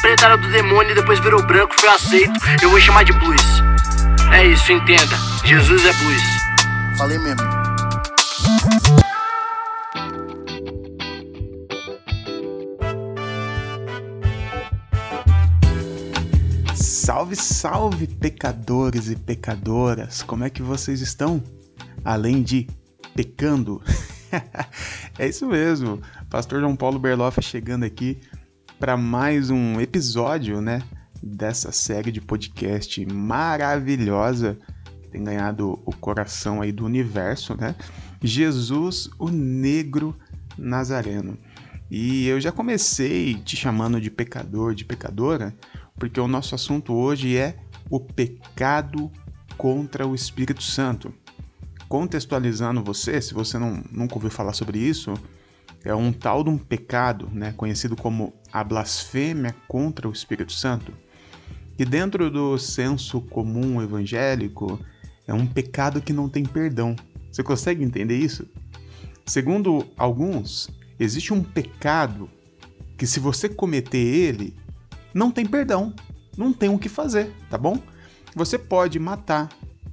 preta era do demônio e depois virou branco, foi aceito. Eu vou chamar de blues. É isso, entenda. Jesus é blues. Falei mesmo. Salve, salve, pecadores e pecadoras! Como é que vocês estão? Além de pecando? é isso mesmo, Pastor João Paulo Berloff chegando aqui para mais um episódio, né, dessa série de podcast maravilhosa tem ganhado o coração aí do universo, né? Jesus, o Negro Nazareno. E eu já comecei te chamando de pecador, de pecadora, porque o nosso assunto hoje é o pecado contra o Espírito Santo. Contextualizando você, se você não, nunca ouviu falar sobre isso, é um tal de um pecado, né, conhecido como a blasfêmia contra o Espírito Santo, que dentro do senso comum evangélico é um pecado que não tem perdão. Você consegue entender isso? Segundo alguns, existe um pecado que se você cometer ele, não tem perdão, não tem o que fazer, tá bom? Você pode matar,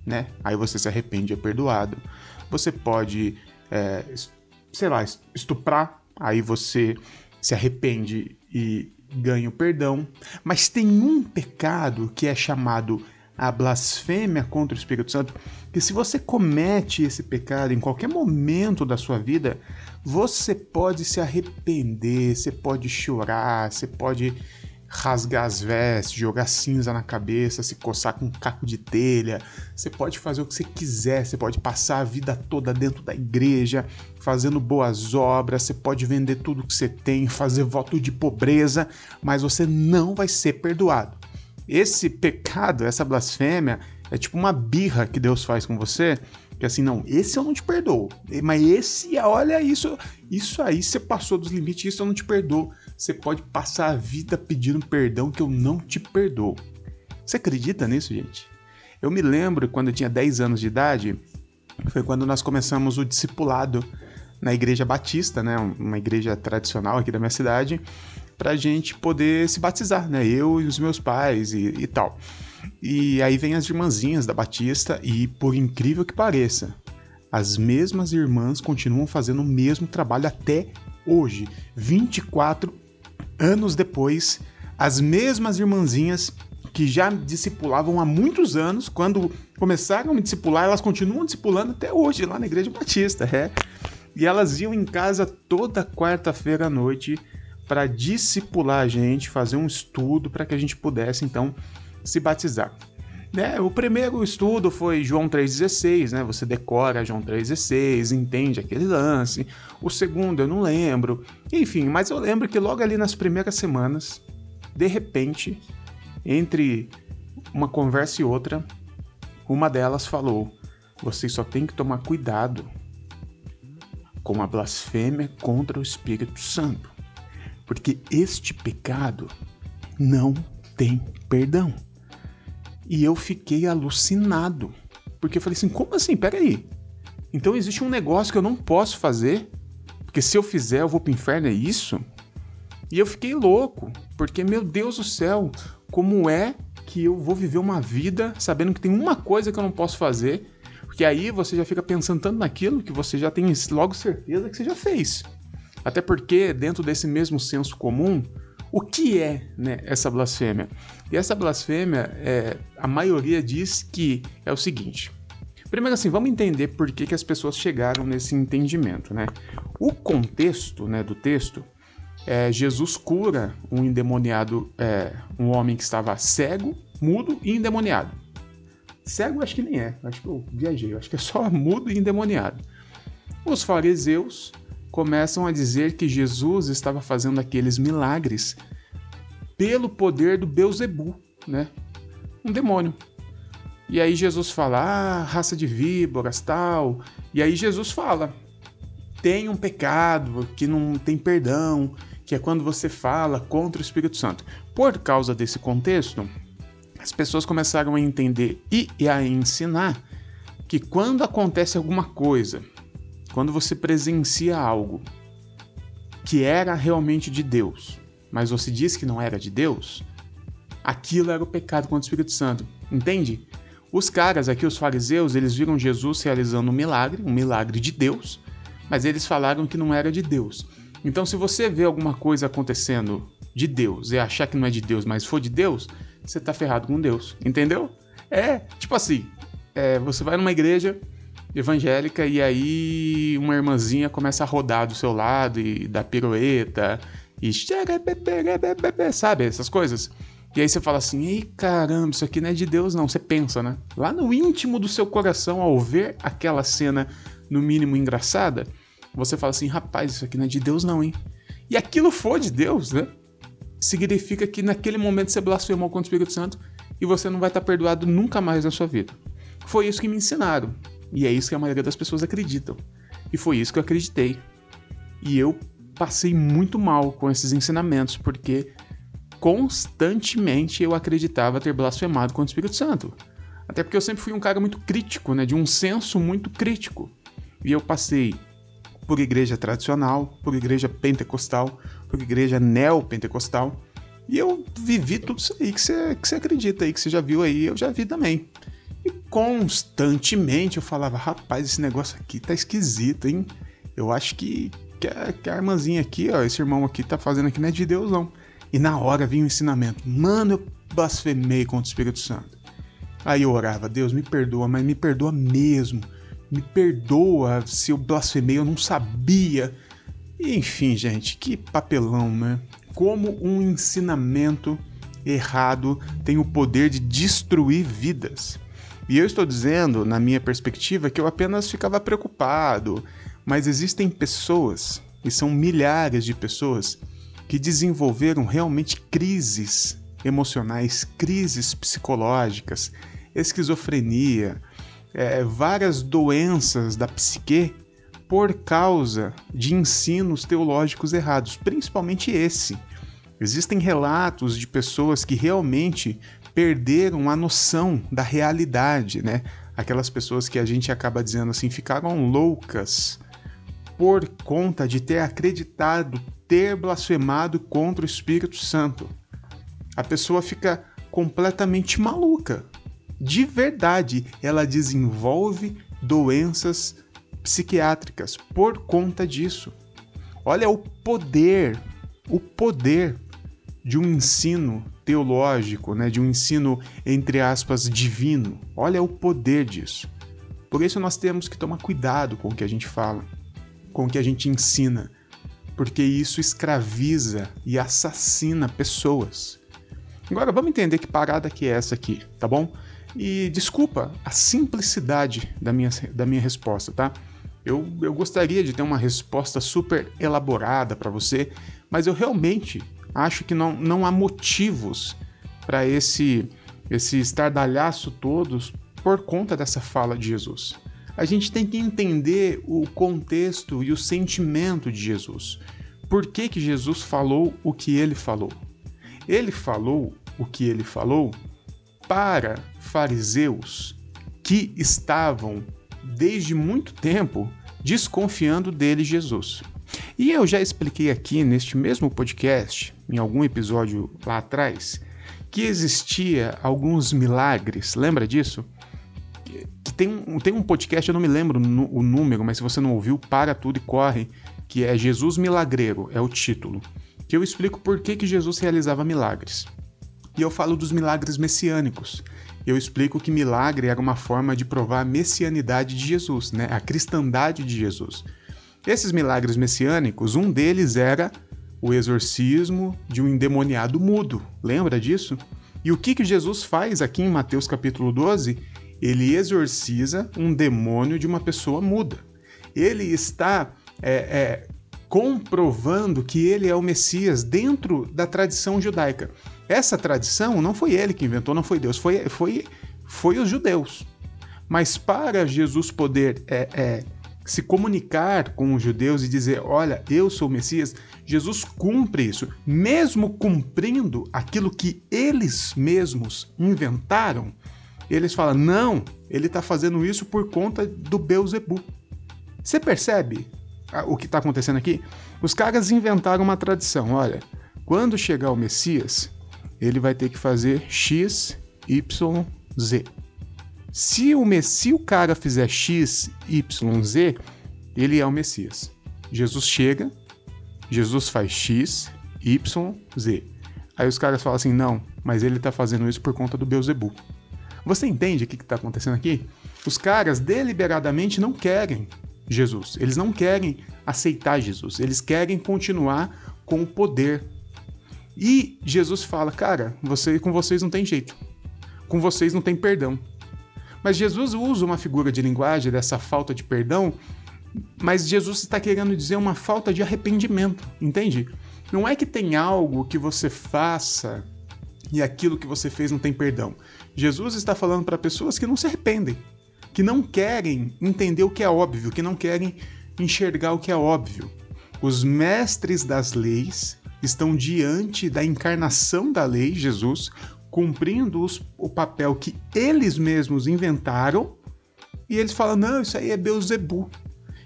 né? Aí você se arrepende, é perdoado. Você pode, é, sei lá, estuprar, aí você se arrepende e ganha o perdão. Mas tem um pecado que é chamado a blasfêmia contra o Espírito Santo, que se você comete esse pecado em qualquer momento da sua vida, você pode se arrepender, você pode chorar, você pode rasgar as vestes, jogar cinza na cabeça, se coçar com um caco de telha. Você pode fazer o que você quiser, você pode passar a vida toda dentro da igreja, fazendo boas obras, você pode vender tudo que você tem, fazer voto de pobreza, mas você não vai ser perdoado. Esse pecado, essa blasfêmia, é tipo uma birra que Deus faz com você, que assim, não, esse eu não te perdoo, mas esse, olha isso, isso aí você passou dos limites, isso eu não te perdoo você pode passar a vida pedindo perdão que eu não te perdoo. Você acredita nisso, gente? Eu me lembro quando eu tinha 10 anos de idade, foi quando nós começamos o discipulado na igreja batista, né, uma igreja tradicional aqui da minha cidade, para a gente poder se batizar, né, eu e os meus pais e, e tal. E aí vem as irmãzinhas da Batista e, por incrível que pareça, as mesmas irmãs continuam fazendo o mesmo trabalho até hoje, 24 anos depois, as mesmas irmãzinhas que já discipulavam há muitos anos, quando começaram a discipular, elas continuam discipulando até hoje lá na Igreja Batista, é. E elas iam em casa toda quarta-feira à noite para discipular a gente, fazer um estudo para que a gente pudesse então se batizar. Né? O primeiro estudo foi João 3,16, né? Você decora João 3,16, entende aquele lance. O segundo eu não lembro. Enfim, mas eu lembro que logo ali nas primeiras semanas, de repente, entre uma conversa e outra, uma delas falou: vocês só tem que tomar cuidado com a blasfêmia contra o Espírito Santo, porque este pecado não tem perdão. E eu fiquei alucinado. Porque eu falei assim: como assim? Peraí. Então existe um negócio que eu não posso fazer? Porque se eu fizer, eu vou pro inferno, é isso? E eu fiquei louco. Porque, meu Deus do céu, como é que eu vou viver uma vida sabendo que tem uma coisa que eu não posso fazer? Porque aí você já fica pensando tanto naquilo que você já tem logo certeza que você já fez. Até porque, dentro desse mesmo senso comum, o que é né, essa blasfêmia? E essa blasfêmia, é, a maioria diz que é o seguinte. Primeiro assim, vamos entender por que, que as pessoas chegaram nesse entendimento, né? O contexto né, do texto é Jesus cura um endemoniado, é, um homem que estava cego, mudo e endemoniado. Cego acho que nem é, acho que eu viajei, acho que é só mudo e endemoniado. Os fariseus começam a dizer que Jesus estava fazendo aqueles milagres pelo poder do Beuzebu, né? Um demônio. E aí Jesus fala: "Ah, raça de víboras, tal". E aí Jesus fala: "Tem um pecado que não tem perdão, que é quando você fala contra o Espírito Santo". Por causa desse contexto, as pessoas começaram a entender e a ensinar que quando acontece alguma coisa quando você presencia algo que era realmente de Deus, mas você disse que não era de Deus, aquilo era o pecado contra o Espírito Santo. Entende? Os caras aqui, os fariseus, eles viram Jesus realizando um milagre, um milagre de Deus, mas eles falaram que não era de Deus. Então, se você vê alguma coisa acontecendo de Deus e achar que não é de Deus, mas for de Deus, você tá ferrado com Deus. Entendeu? É, tipo assim, é, você vai numa igreja evangélica e aí uma irmãzinha começa a rodar do seu lado e dar pirueta e sabe essas coisas. E aí você fala assim: "Ei, caramba, isso aqui não é de Deus não". Você pensa, né? Lá no íntimo do seu coração ao ver aquela cena no mínimo engraçada, você fala assim: "Rapaz, isso aqui não é de Deus não, hein?". E aquilo for de Deus, né? Significa que naquele momento você blasfemou contra o Espírito Santo e você não vai estar perdoado nunca mais na sua vida. Foi isso que me ensinaram. E é isso que a maioria das pessoas acreditam. E foi isso que eu acreditei. E eu passei muito mal com esses ensinamentos, porque constantemente eu acreditava ter blasfemado contra o Espírito Santo. Até porque eu sempre fui um cara muito crítico, né, de um senso muito crítico. E eu passei por igreja tradicional, por igreja pentecostal, por igreja neopentecostal. E eu vivi tudo isso aí que você, que você acredita aí, que você já viu aí, eu já vi também. Constantemente eu falava, rapaz, esse negócio aqui tá esquisito, hein? Eu acho que, que, a, que a irmãzinha aqui, ó, esse irmão aqui tá fazendo aqui não é de Deus, não. E na hora vinha o ensinamento. Mano, eu blasfemei contra o Espírito Santo. Aí eu orava, Deus me perdoa, mas me perdoa mesmo. Me perdoa se eu blasfemei, eu não sabia. Enfim, gente, que papelão, né? Como um ensinamento errado tem o poder de destruir vidas. E eu estou dizendo, na minha perspectiva, que eu apenas ficava preocupado, mas existem pessoas, e são milhares de pessoas, que desenvolveram realmente crises emocionais, crises psicológicas, esquizofrenia, é, várias doenças da psique por causa de ensinos teológicos errados, principalmente esse. Existem relatos de pessoas que realmente perderam a noção da realidade, né? Aquelas pessoas que a gente acaba dizendo assim ficaram loucas por conta de ter acreditado ter blasfemado contra o Espírito Santo. A pessoa fica completamente maluca. De verdade, ela desenvolve doenças psiquiátricas por conta disso. Olha o poder, o poder de um ensino teológico, né, de um ensino entre aspas divino. Olha o poder disso. Por isso nós temos que tomar cuidado com o que a gente fala, com o que a gente ensina, porque isso escraviza e assassina pessoas. Agora vamos entender que parada que é essa aqui, tá bom? E desculpa a simplicidade da minha, da minha resposta, tá? Eu, eu gostaria de ter uma resposta super elaborada para você, mas eu realmente acho que não, não há motivos para esse, esse estardalhaço todos por conta dessa fala de Jesus a gente tem que entender o contexto e o sentimento de Jesus. Por que, que Jesus falou o que ele falou? Ele falou o que ele falou para fariseus que estavam desde muito tempo desconfiando dele, Jesus. E eu já expliquei aqui neste mesmo podcast, em algum episódio lá atrás, que existia alguns milagres, lembra disso? que tem, um, tem um podcast, eu não me lembro o número, mas se você não ouviu, para tudo e corre, que é Jesus Milagreiro, é o título. Que eu explico por que, que Jesus realizava milagres. E eu falo dos milagres messiânicos. Eu explico que milagre era uma forma de provar a messianidade de Jesus, né? a cristandade de Jesus. Esses milagres messiânicos, um deles era o exorcismo de um endemoniado mudo. Lembra disso? E o que, que Jesus faz aqui em Mateus capítulo 12? ele exorciza um demônio de uma pessoa muda. Ele está é, é, comprovando que ele é o Messias dentro da tradição judaica. Essa tradição não foi ele que inventou, não foi Deus, foi, foi, foi os judeus. Mas para Jesus poder é, é, se comunicar com os judeus e dizer: Olha, eu sou o Messias, Jesus cumpre isso, mesmo cumprindo aquilo que eles mesmos inventaram eles falam: não, ele está fazendo isso por conta do Beuzebu. Você percebe o que está acontecendo aqui? Os caras inventaram uma tradição. Olha, quando chegar o Messias, ele vai ter que fazer X, Y, Z. Se o, se o cara fizer X, Y, Z, ele é o Messias. Jesus chega, Jesus faz X, Y, Z. Aí os caras falam assim: não, mas ele está fazendo isso por conta do Beuzebu. Você entende o que está acontecendo aqui? Os caras deliberadamente não querem Jesus, eles não querem aceitar Jesus, eles querem continuar com o poder. E Jesus fala: cara, você, com vocês não tem jeito, com vocês não tem perdão. Mas Jesus usa uma figura de linguagem dessa falta de perdão, mas Jesus está querendo dizer uma falta de arrependimento, entende? Não é que tem algo que você faça e aquilo que você fez não tem perdão. Jesus está falando para pessoas que não se arrependem, que não querem entender o que é óbvio, que não querem enxergar o que é óbvio. Os mestres das leis estão diante da encarnação da lei, Jesus, cumprindo os, o papel que eles mesmos inventaram, e eles falam: não, isso aí é Beuzebu.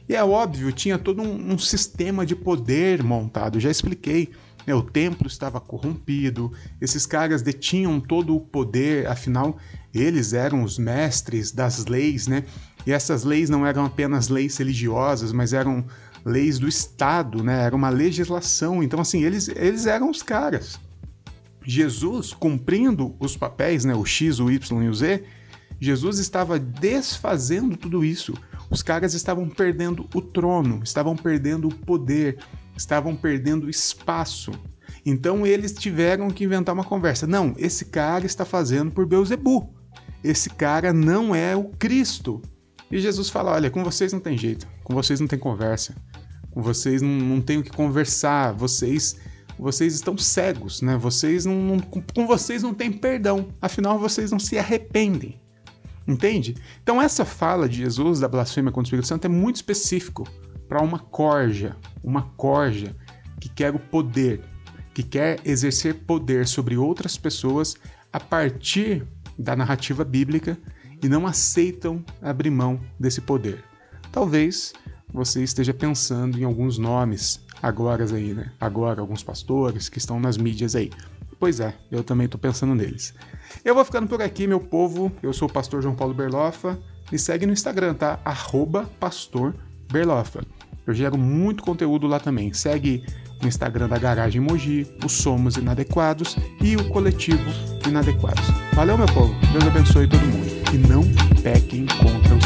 E é óbvio, tinha todo um, um sistema de poder montado, já expliquei. Né? O templo estava corrompido, esses caras detinham todo o poder, afinal, eles eram os mestres das leis, né? E essas leis não eram apenas leis religiosas, mas eram leis do Estado, né? Era uma legislação. Então, assim, eles, eles eram os caras. Jesus, cumprindo os papéis, né? O X, o Y e o Z, Jesus estava desfazendo tudo isso. Os caras estavam perdendo o trono, estavam perdendo o poder, estavam perdendo espaço. Então eles tiveram que inventar uma conversa. Não, esse cara está fazendo por Beuzebu. Esse cara não é o Cristo. E Jesus fala: olha, com vocês não tem jeito, com vocês não tem conversa, com vocês não, não tem o que conversar, vocês vocês estão cegos, né? Vocês não, não, com vocês não tem perdão, afinal vocês não se arrependem. Entende? Então essa fala de Jesus da blasfêmia contra o Espírito Santo é muito específico para uma corja, uma corja que quer o poder, que quer exercer poder sobre outras pessoas a partir da narrativa bíblica e não aceitam abrir mão desse poder. Talvez você esteja pensando em alguns nomes agora aí, né? Agora alguns pastores que estão nas mídias aí. Pois é, eu também estou pensando neles. Eu vou ficando por aqui, meu povo. Eu sou o pastor João Paulo Berlofa. Me segue no Instagram, tá? Arroba pastor Berlofa. Eu gero muito conteúdo lá também. Segue o Instagram da Garagem Mogi, o Somos Inadequados e o Coletivo Inadequados. Valeu, meu povo. Deus abençoe todo mundo. E não pequem contra os.